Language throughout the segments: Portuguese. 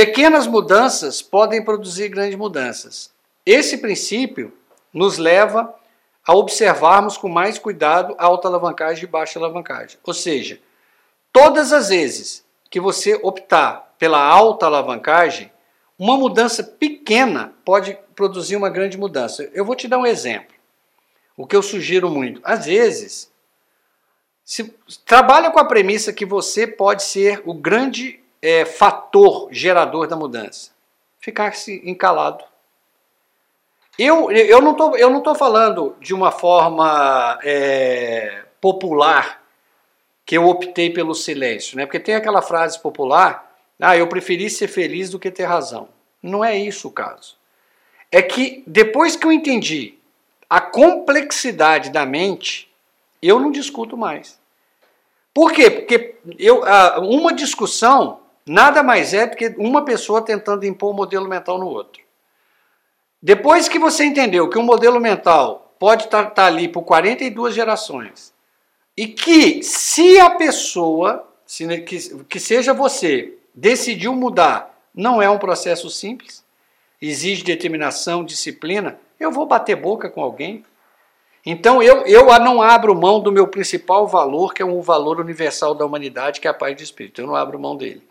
Pequenas mudanças podem produzir grandes mudanças. Esse princípio nos leva a observarmos com mais cuidado a alta alavancagem e baixa alavancagem. Ou seja, todas as vezes que você optar pela alta alavancagem, uma mudança pequena pode produzir uma grande mudança. Eu vou te dar um exemplo. O que eu sugiro muito. Às vezes, se, trabalha com a premissa que você pode ser o grande é, fator gerador da mudança. Ficar-se encalado. Eu, eu não tô, eu não estou falando de uma forma é, popular que eu optei pelo silêncio, né? Porque tem aquela frase popular, ah, eu preferi ser feliz do que ter razão. Não é isso o caso. É que depois que eu entendi a complexidade da mente, eu não discuto mais. Por quê? Porque eu, uma discussão nada mais é do que uma pessoa tentando impor um modelo mental no outro. Depois que você entendeu que um modelo mental pode estar tá, tá ali por 42 gerações e que se a pessoa, se, que, que seja você, decidiu mudar, não é um processo simples, exige determinação, disciplina, eu vou bater boca com alguém. Então eu, eu não abro mão do meu principal valor, que é um valor universal da humanidade, que é a paz de espírito. Eu não abro mão dele.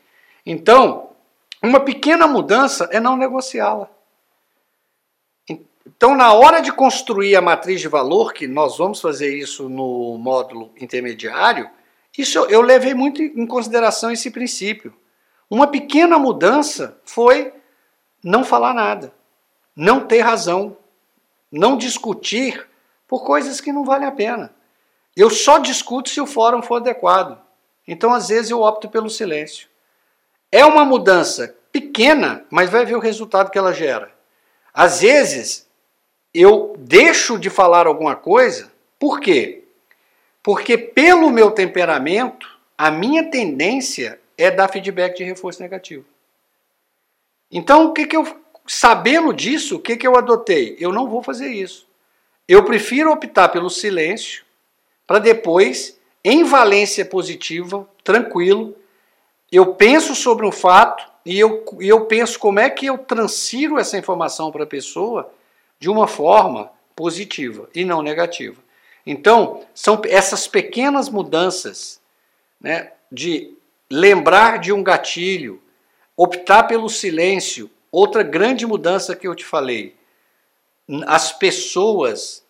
Então, uma pequena mudança é não negociá-la. Então, na hora de construir a matriz de valor, que nós vamos fazer isso no módulo intermediário, isso eu levei muito em consideração esse princípio. Uma pequena mudança foi não falar nada, não ter razão, não discutir por coisas que não valem a pena. Eu só discuto se o fórum for adequado. Então, às vezes, eu opto pelo silêncio. É uma mudança pequena, mas vai ver o resultado que ela gera. Às vezes, eu deixo de falar alguma coisa, por quê? Porque pelo meu temperamento, a minha tendência é dar feedback de reforço negativo. Então, o que, que eu, sabendo disso, o que, que eu adotei? Eu não vou fazer isso. Eu prefiro optar pelo silêncio para depois, em valência positiva, tranquilo, eu penso sobre um fato e eu, e eu penso como é que eu transfiro essa informação para a pessoa de uma forma positiva e não negativa. Então, são essas pequenas mudanças né, de lembrar de um gatilho, optar pelo silêncio, outra grande mudança que eu te falei. As pessoas,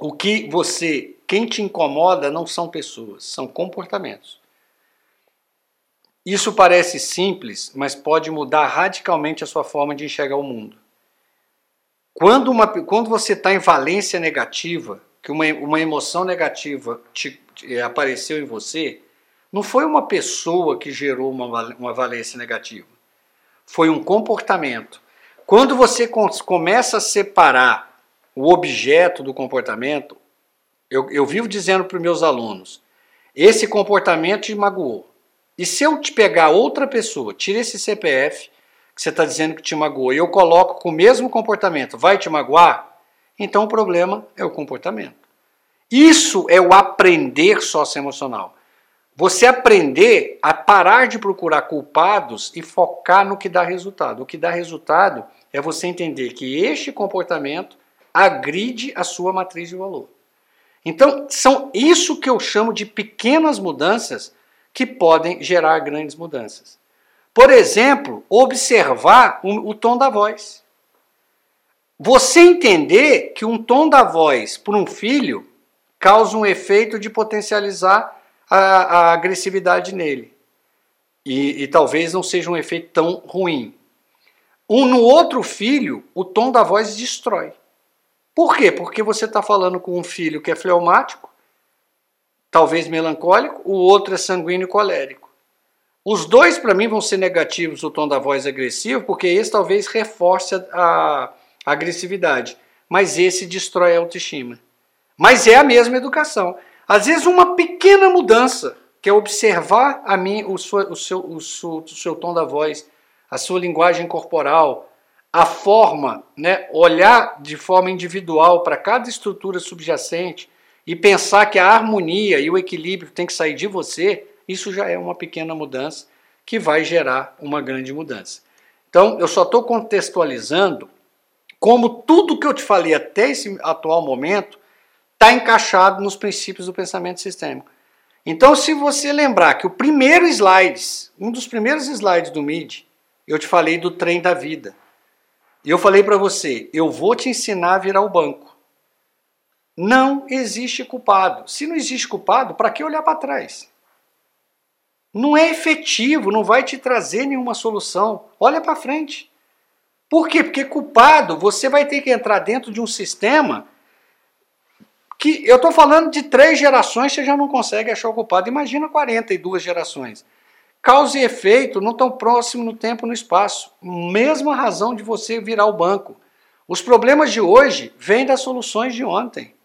o que você, quem te incomoda não são pessoas, são comportamentos. Isso parece simples, mas pode mudar radicalmente a sua forma de enxergar o mundo. Quando, uma, quando você está em valência negativa, que uma, uma emoção negativa te, te, apareceu em você, não foi uma pessoa que gerou uma, uma valência negativa. Foi um comportamento. Quando você começa a separar o objeto do comportamento, eu, eu vivo dizendo para os meus alunos: esse comportamento te magoou. E se eu te pegar outra pessoa, tira esse CPF, que você está dizendo que te magoou, e eu coloco com o mesmo comportamento, vai te magoar? Então o problema é o comportamento. Isso é o aprender socioemocional. Você aprender a parar de procurar culpados e focar no que dá resultado. O que dá resultado é você entender que este comportamento agride a sua matriz de valor. Então, são isso que eu chamo de pequenas mudanças que podem gerar grandes mudanças. Por exemplo, observar o, o tom da voz. Você entender que um tom da voz para um filho causa um efeito de potencializar a, a agressividade nele. E, e, talvez não seja um efeito tão ruim. Um, no outro filho, o tom da voz destrói. Por quê? Porque você está falando com um filho que é fleumático, talvez melancólico, o outro é sanguíneo e colérico. Os dois, para mim, vão ser negativos o tom da voz agressivo, porque esse talvez reforce a, a, agressividade, mas esse destrói a autoestima. Mas é a mesma educação. Às vezes, uma pequena mudança, que é observar a mim, o, sua, o, seu, o, seu, o seu tom da voz, a sua linguagem corporal, a forma, né, olhar de forma individual para cada estrutura subjacente e pensar que a harmonia e o equilíbrio tem que sair de você, isso já é uma pequena mudança que vai gerar uma grande mudança. Então, eu só estou contextualizando como tudo que eu te falei até esse atual momento está encaixado nos princípios do pensamento sistêmico. Então, se você lembrar que o primeiro slide, um dos primeiros slides do MID, eu te falei do trem da vida. E eu falei para você, eu vou te ensinar a virar o banco. Não existe culpado. Se não existe culpado, para que olhar para trás? Não é efetivo, não vai te trazer nenhuma solução. Olha para frente. Por quê? Porque culpado, você vai ter que entrar dentro de um sistema que eu estou falando de três gerações, você já não consegue achar o culpado. Imagina 42 gerações. Causa e efeito não tão próximo no tempo e no espaço. Mesma razão de você virar o banco. Os problemas de hoje vêm das soluções de ontem.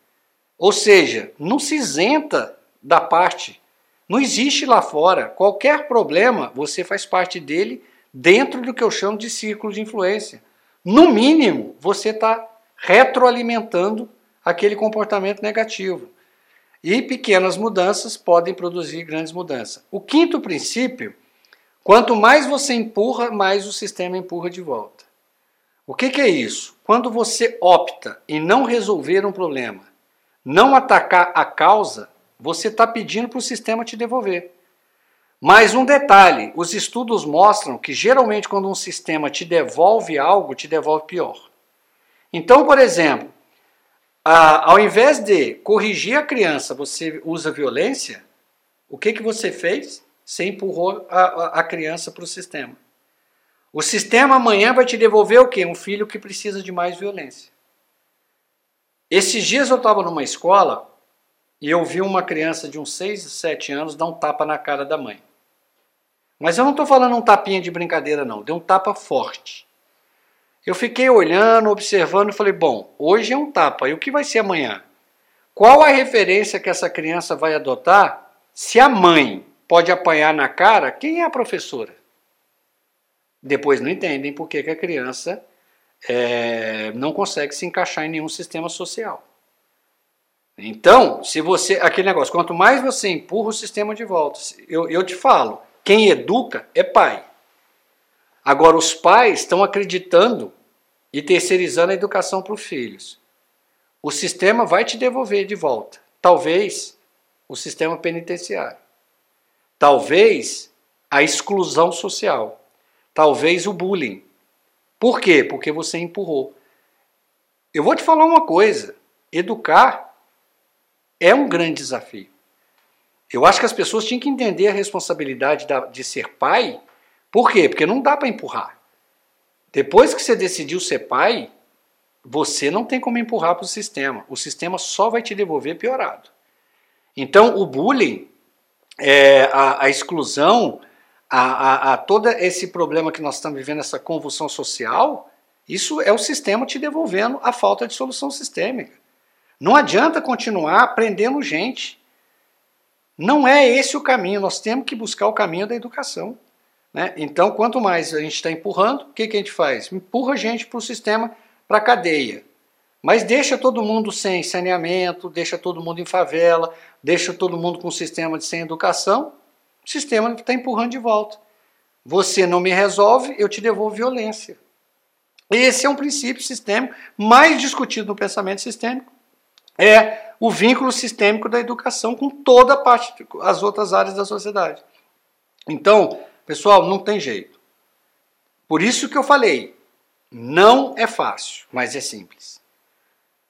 Ou seja, não se isenta da parte. Não existe lá fora. Qualquer problema, você faz parte dele dentro do que eu chamo de círculo de influência. No mínimo, você está retroalimentando aquele comportamento negativo. E pequenas mudanças podem produzir grandes mudanças. O quinto princípio, quanto mais você empurra, mais o sistema empurra de volta. O que, que é isso? Quando você opta em não resolver um problema, não atacar a causa, você está pedindo para o sistema te devolver. Mais um detalhe: os estudos mostram que geralmente quando um sistema te devolve algo, te devolve pior. Então, por exemplo, ah, ao invés de corrigir a criança, você usa violência, o que, que você fez? Você empurrou a, a criança para o sistema. O sistema amanhã vai te devolver o quê? Um filho que precisa de mais violência. Esses dias eu estava numa escola e eu vi uma criança de uns 6, 7 anos dar um tapa na cara da mãe. Mas eu não estou falando um tapinha de brincadeira, não. Deu um tapa forte. Eu fiquei olhando, observando e falei: bom, hoje é um tapa, e o que vai ser amanhã? Qual a referência que essa criança vai adotar se a mãe pode apanhar na cara? Quem é a professora? Depois não entendem por que, que a criança é, não consegue se encaixar em nenhum sistema social. Então, se você. Aquele negócio, quanto mais você empurra o sistema de volta, eu, eu te falo, quem educa é pai. Agora, os pais estão acreditando e terceirizando a educação para os filhos. O sistema vai te devolver de volta. Talvez o sistema penitenciário. Talvez a exclusão social. Talvez o bullying. Por quê? Porque você empurrou. Eu vou te falar uma coisa: educar é um grande desafio. Eu acho que as pessoas tinham que entender a responsabilidade de ser pai por quê? Porque não dá para empurrar. Depois que você decidiu ser pai, você não tem como empurrar para o sistema. O sistema só vai te devolver piorado. Então, o bullying, é, a, a, exclusão, a, a, a, todo esse problema que nós estamos vivendo, essa convulsão social, isso é o sistema te devolvendo a falta de solução sistêmica. Não adianta continuar prendendo gente. Não é esse o caminho. Nós temos que buscar o caminho da educação. Né? Então, quanto mais a gente está empurrando, o que, que a gente faz? Empurra a gente para o sistema, para a cadeia. Mas deixa todo mundo sem saneamento, deixa todo mundo em favela, deixa todo mundo com um sistema de sem educação, o sistema está empurrando de volta. Você não me resolve, eu te devolvo violência. Esse é um princípio sistêmico mais discutido no pensamento sistêmico. É o vínculo sistêmico da educação com toda a parte, as outras áreas da sociedade. Então, Pessoal, não tem jeito. Por isso que eu falei, não é fácil, mas é simples.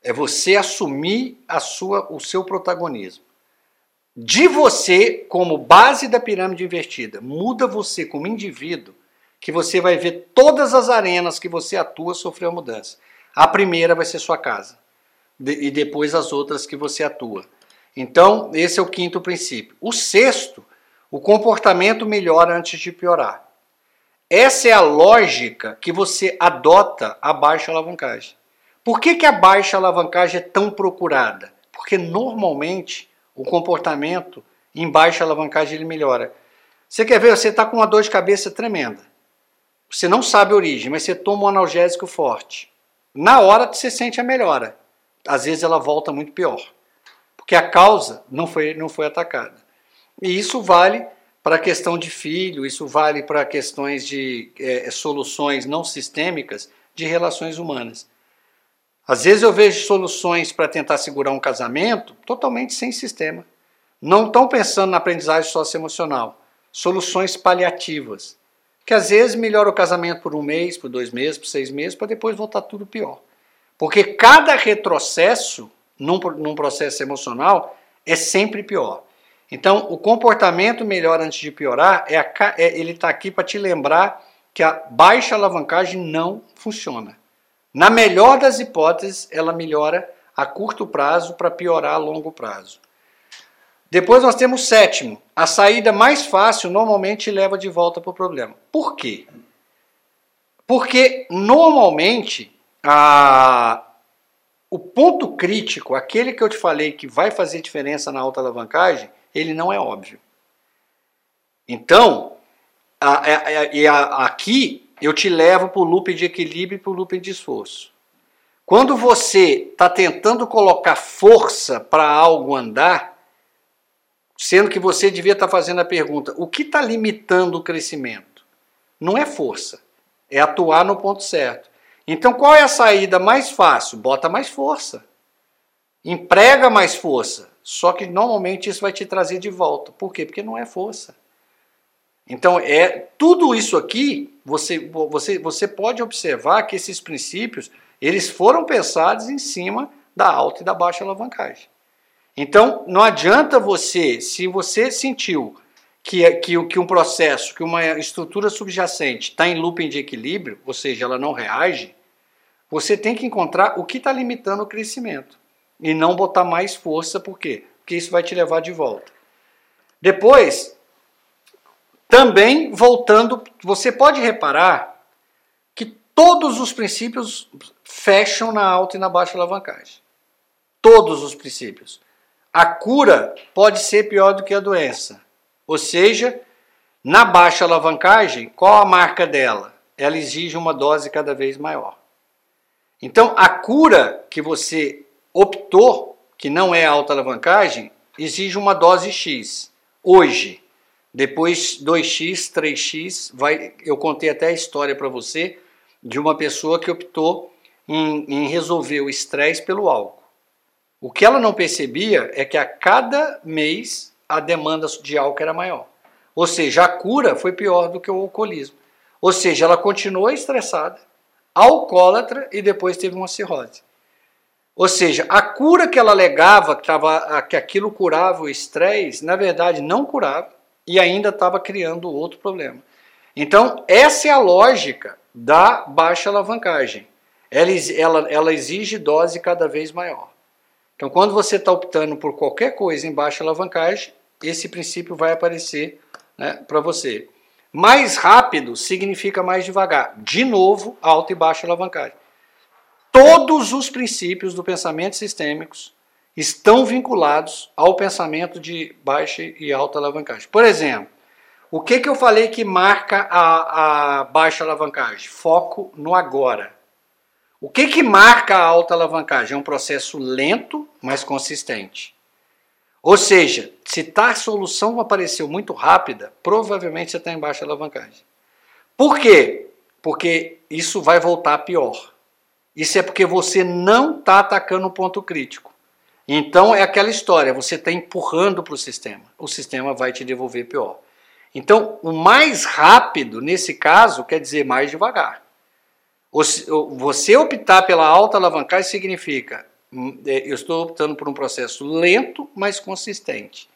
É você assumir a sua, o seu protagonismo. De você como base da pirâmide invertida, muda você como indivíduo, que você vai ver todas as arenas que você atua sofrer uma mudança. A primeira vai ser sua casa e depois as outras que você atua. Então, esse é o quinto princípio. O sexto o comportamento melhora antes de piorar. Essa é a lógica que você adota a baixa alavancagem. Por que, que a baixa alavancagem é tão procurada? Porque normalmente o comportamento em baixa alavancagem ele melhora. Você quer ver? Você está com uma dor de cabeça tremenda. Você não sabe a origem, mas você toma um analgésico forte. Na hora você sente a melhora. Às vezes ela volta muito pior. Porque a causa não foi, não foi atacada. E isso vale para a questão de filho, isso vale para questões de é, soluções não sistêmicas de relações humanas. Às vezes eu vejo soluções para tentar segurar um casamento totalmente sem sistema. Não estão pensando na aprendizagem socioemocional. Soluções paliativas. Que às vezes melhora o casamento por um mês, por dois meses, por seis meses, para depois voltar tudo pior. Porque cada retrocesso num, num processo emocional é sempre pior. Então, o comportamento melhor antes de piorar, é, a, é ele está aqui para te lembrar que a baixa alavancagem não funciona. Na melhor das hipóteses, ela melhora a curto prazo para piorar a longo prazo. Depois nós temos o sétimo. A saída mais fácil normalmente leva de volta para o problema. Por quê? Porque normalmente a, o ponto crítico, aquele que eu te falei que vai fazer diferença na alta alavancagem, ele não é óbvio. Então, a, a, aqui eu te levo para o loop de equilíbrio e para o loop de esforço. Quando você está tentando colocar força para algo andar, sendo que você devia estar tá fazendo a pergunta: o que está limitando o crescimento? Não é força, é atuar no ponto certo. Então, qual é a saída mais fácil? Bota mais força, emprega mais força. Só que normalmente isso vai te trazer de volta. Por quê? Porque não é força. Então, é tudo isso aqui, você, você, você pode observar que esses princípios, eles foram pensados em cima da alta e da baixa alavancagem. Então, não adianta você, se você sentiu que, que, que um processo, que uma estrutura subjacente está em looping de equilíbrio, ou seja, ela não reage, você tem que encontrar o que está limitando o crescimento e não botar mais força, por quê? Porque isso vai te levar de volta. Depois, também voltando, você pode reparar que todos os princípios fecham na alta e na baixa alavancagem. Todos os princípios. A cura pode ser pior do que a doença. Ou seja, na baixa alavancagem, qual a marca dela? Ela exige uma dose cada vez maior. Então, a cura que você optou, que não é alta alavancagem, exige uma dose X. Hoje, depois 2x, 3x, vai, eu contei até a história para você de uma pessoa que optou em, em resolver o estresse pelo álcool. O que ela não percebia é que a cada mês a demanda de álcool era maior. Ou seja, a cura foi pior do que o alcoolismo. Ou seja, ela continuou estressada, alcoólatra e depois teve uma cirrose. Ou seja, a cura que ela alegava que, tava, que aquilo curava o estresse, na verdade não curava e ainda estava criando outro problema. Então, essa é a lógica da baixa alavancagem. Ela, ela, ela exige dose cada vez maior. Então, quando você está optando por qualquer coisa em baixa alavancagem, esse princípio vai aparecer né, para você. Mais rápido significa mais devagar. De novo, alta e baixa alavancagem. Todos os princípios do pensamento sistêmicos estão vinculados ao pensamento de baixa e alta alavancagem. Por exemplo, o que, que eu falei que marca a, a baixa alavancagem? Foco no agora. O que, que marca a alta alavancagem? É um processo lento, mas consistente. Ou seja, se tá a solução apareceu muito rápida, provavelmente você está em baixa alavancagem. Por quê? Porque isso vai voltar pior. Isso é porque você não está atacando o ponto crítico. Então é aquela história, você está empurrando para o sistema. O sistema vai te devolver pior. Então, o mais rápido, nesse caso, quer dizer mais devagar. Você optar pela alta alavancagem significa hum, é, eu estou optando por um processo lento, mas consistente.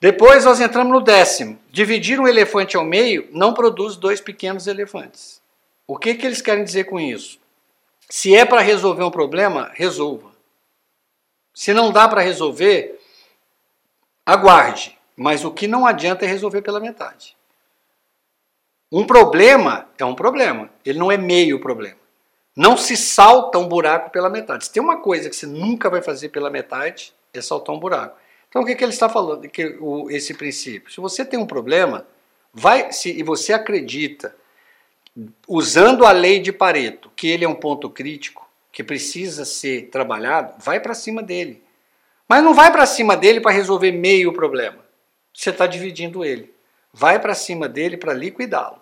Depois nós entramos no décimo. Dividir um elefante ao meio não produz dois pequenos elefantes. O que, que eles querem dizer com isso? Se é para resolver um problema, resolva. Se não dá para resolver, aguarde. Mas o que não adianta é resolver pela metade. Um problema é um problema, ele não é meio problema. Não se salta um buraco pela metade. Se tem uma coisa que você nunca vai fazer pela metade, é saltar um buraco. Então o que, que ele está falando? Que o, esse princípio. Se você tem um problema, vai se, e você acredita usando a lei de Pareto, que ele é um ponto crítico, que precisa ser trabalhado, vai para cima dele. Mas não vai para cima dele para resolver meio problema. você está dividindo ele. Vai para cima dele para liquidá-lo,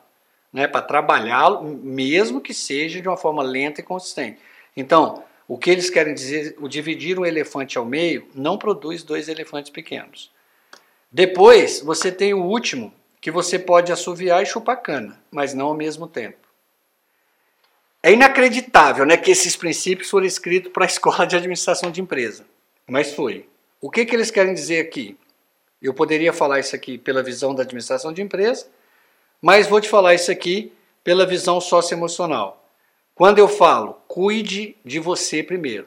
né? para trabalhá-lo, mesmo que seja de uma forma lenta e consistente. Então, o que eles querem dizer, o dividir um elefante ao meio não produz dois elefantes pequenos. Depois, você tem o último, que você pode assoviar e chupar cana, mas não ao mesmo tempo. É inacreditável né, que esses princípios foram escritos para a escola de administração de empresa, mas foi. O que, que eles querem dizer aqui? Eu poderia falar isso aqui pela visão da administração de empresa, mas vou te falar isso aqui pela visão socioemocional. Quando eu falo, cuide de você primeiro.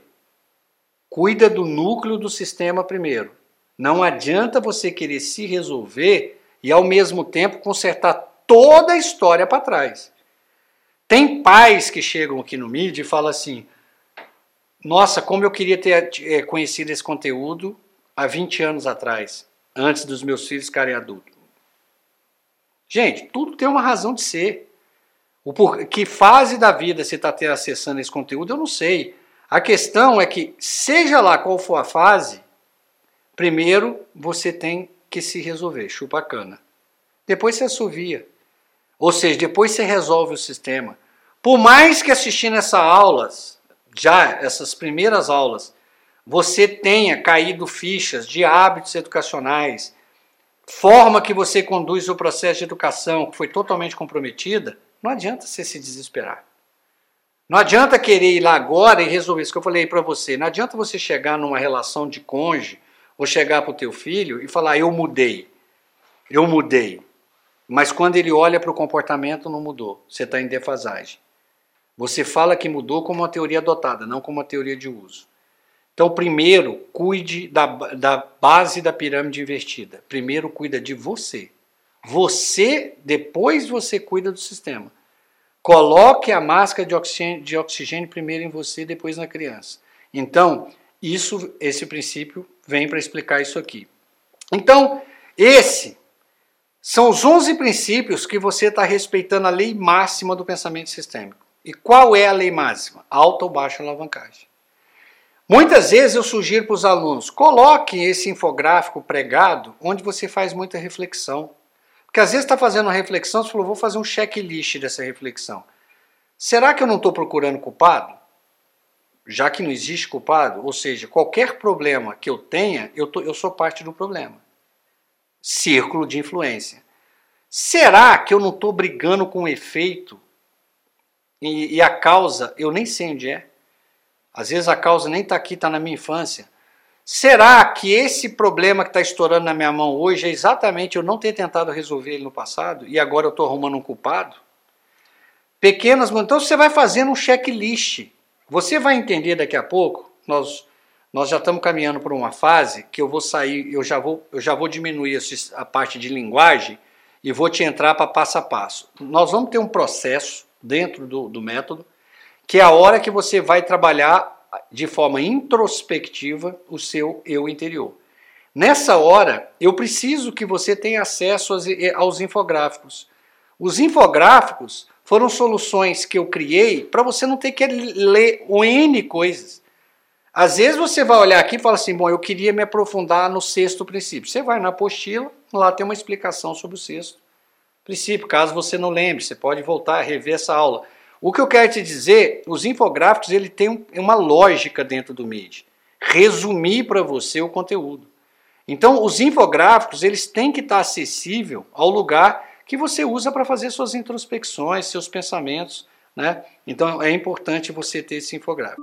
Cuida do núcleo do sistema primeiro. Não adianta você querer se resolver e ao mesmo tempo consertar toda a história para trás. Tem pais que chegam aqui no mídia e falam assim: Nossa, como eu queria ter eh, conhecido esse conteúdo há 20 anos atrás, antes dos meus filhos ficarem adultos. Gente, tudo tem uma razão de ser. O por... Que fase da vida você está acessando esse conteúdo, eu não sei. A questão é que, seja lá qual for a fase, primeiro você tem que se resolver, chupa a cana. Depois você assovia. Ou seja, depois você resolve o sistema. Por mais que assistindo essas aulas, já essas primeiras aulas, você tenha caído fichas de hábitos educacionais, forma que você conduz o processo de educação que foi totalmente comprometida, não adianta você se desesperar. Não adianta querer ir lá agora e resolver isso que eu falei para você. Não adianta você chegar numa relação de cônjuge ou chegar para o teu filho e falar eu mudei, eu mudei. Mas quando ele olha para o comportamento não mudou. Você está em defasagem. Você fala que mudou como uma teoria adotada, não como uma teoria de uso. Então, primeiro, cuide da, da base da pirâmide invertida. Primeiro, cuida de você. Você, depois você cuida do sistema. Coloque a máscara de oxigênio, de oxigênio primeiro em você, depois na criança. Então, isso, esse princípio vem para explicar isso aqui. Então, esse são os 11 princípios que você está respeitando a lei máxima do pensamento sistêmico. E qual é a lei máxima? Alta ou baixa alavancagem. Muitas vezes eu sugiro para os alunos, coloquem esse infográfico pregado onde você faz muita reflexão. Porque às vezes está fazendo uma reflexão, você falou, vou fazer um checklist dessa reflexão. Será que eu não estou procurando culpado? Já que não existe culpado, ou seja, qualquer problema que eu tenha, eu, tô, eu sou parte do problema. Círculo de influência. Será que eu não estou brigando com o efeito e, e a causa eu nem sei onde é? Às vezes a causa nem está aqui, está na minha infância. Será que esse problema que está estourando na minha mão hoje é exatamente eu não ter tentado resolver ele no passado e agora eu estou arrumando um culpado? Pequenas, então você vai fazendo um checklist. Você vai entender daqui a pouco. Nós nós já estamos caminhando por uma fase que eu vou sair, eu já vou, eu já vou diminuir a parte de linguagem e vou te entrar para passo a passo. Nós vamos ter um processo dentro do, do método que é a hora que você vai trabalhar de forma introspectiva o seu eu interior. Nessa hora, eu preciso que você tenha acesso aos, aos infográficos. Os infográficos foram soluções que eu criei para você não ter que ler N coisas. Às vezes você vai olhar aqui e fala assim: bom, eu queria me aprofundar no sexto princípio. Você vai na apostila, lá tem uma explicação sobre o sexto princípio. Caso você não lembre, você pode voltar a rever essa aula. O que eu quero te dizer, os infográficos ele tem uma lógica dentro do MID. Resumir para você o conteúdo. Então, os infográficos eles têm que estar acessível ao lugar que você usa para fazer suas introspecções, seus pensamentos, né? Então, é importante você ter esse infográfico.